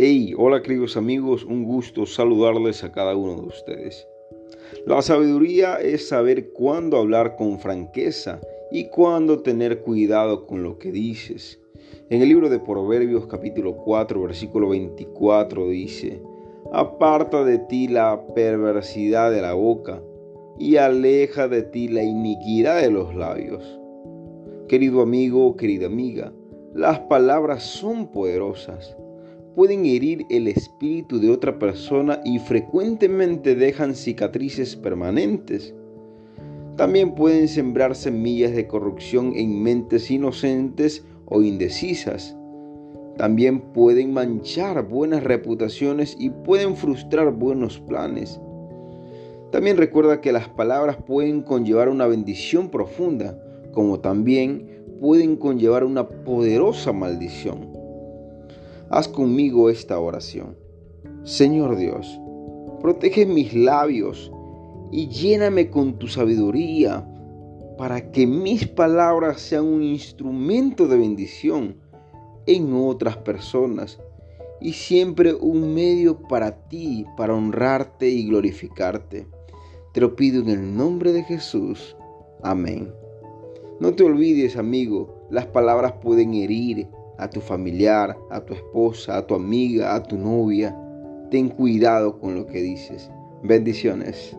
Hey, hola queridos amigos, un gusto saludarles a cada uno de ustedes. La sabiduría es saber cuándo hablar con franqueza y cuándo tener cuidado con lo que dices. En el libro de Proverbios capítulo 4 versículo 24 dice, Aparta de ti la perversidad de la boca y aleja de ti la iniquidad de los labios. Querido amigo, querida amiga, las palabras son poderosas pueden herir el espíritu de otra persona y frecuentemente dejan cicatrices permanentes. También pueden sembrar semillas de corrupción en mentes inocentes o indecisas. También pueden manchar buenas reputaciones y pueden frustrar buenos planes. También recuerda que las palabras pueden conllevar una bendición profunda, como también pueden conllevar una poderosa maldición. Haz conmigo esta oración. Señor Dios, protege mis labios y lléname con tu sabiduría para que mis palabras sean un instrumento de bendición en otras personas y siempre un medio para ti, para honrarte y glorificarte. Te lo pido en el nombre de Jesús. Amén. No te olvides, amigo, las palabras pueden herir, a tu familiar, a tu esposa, a tu amiga, a tu novia. Ten cuidado con lo que dices. Bendiciones.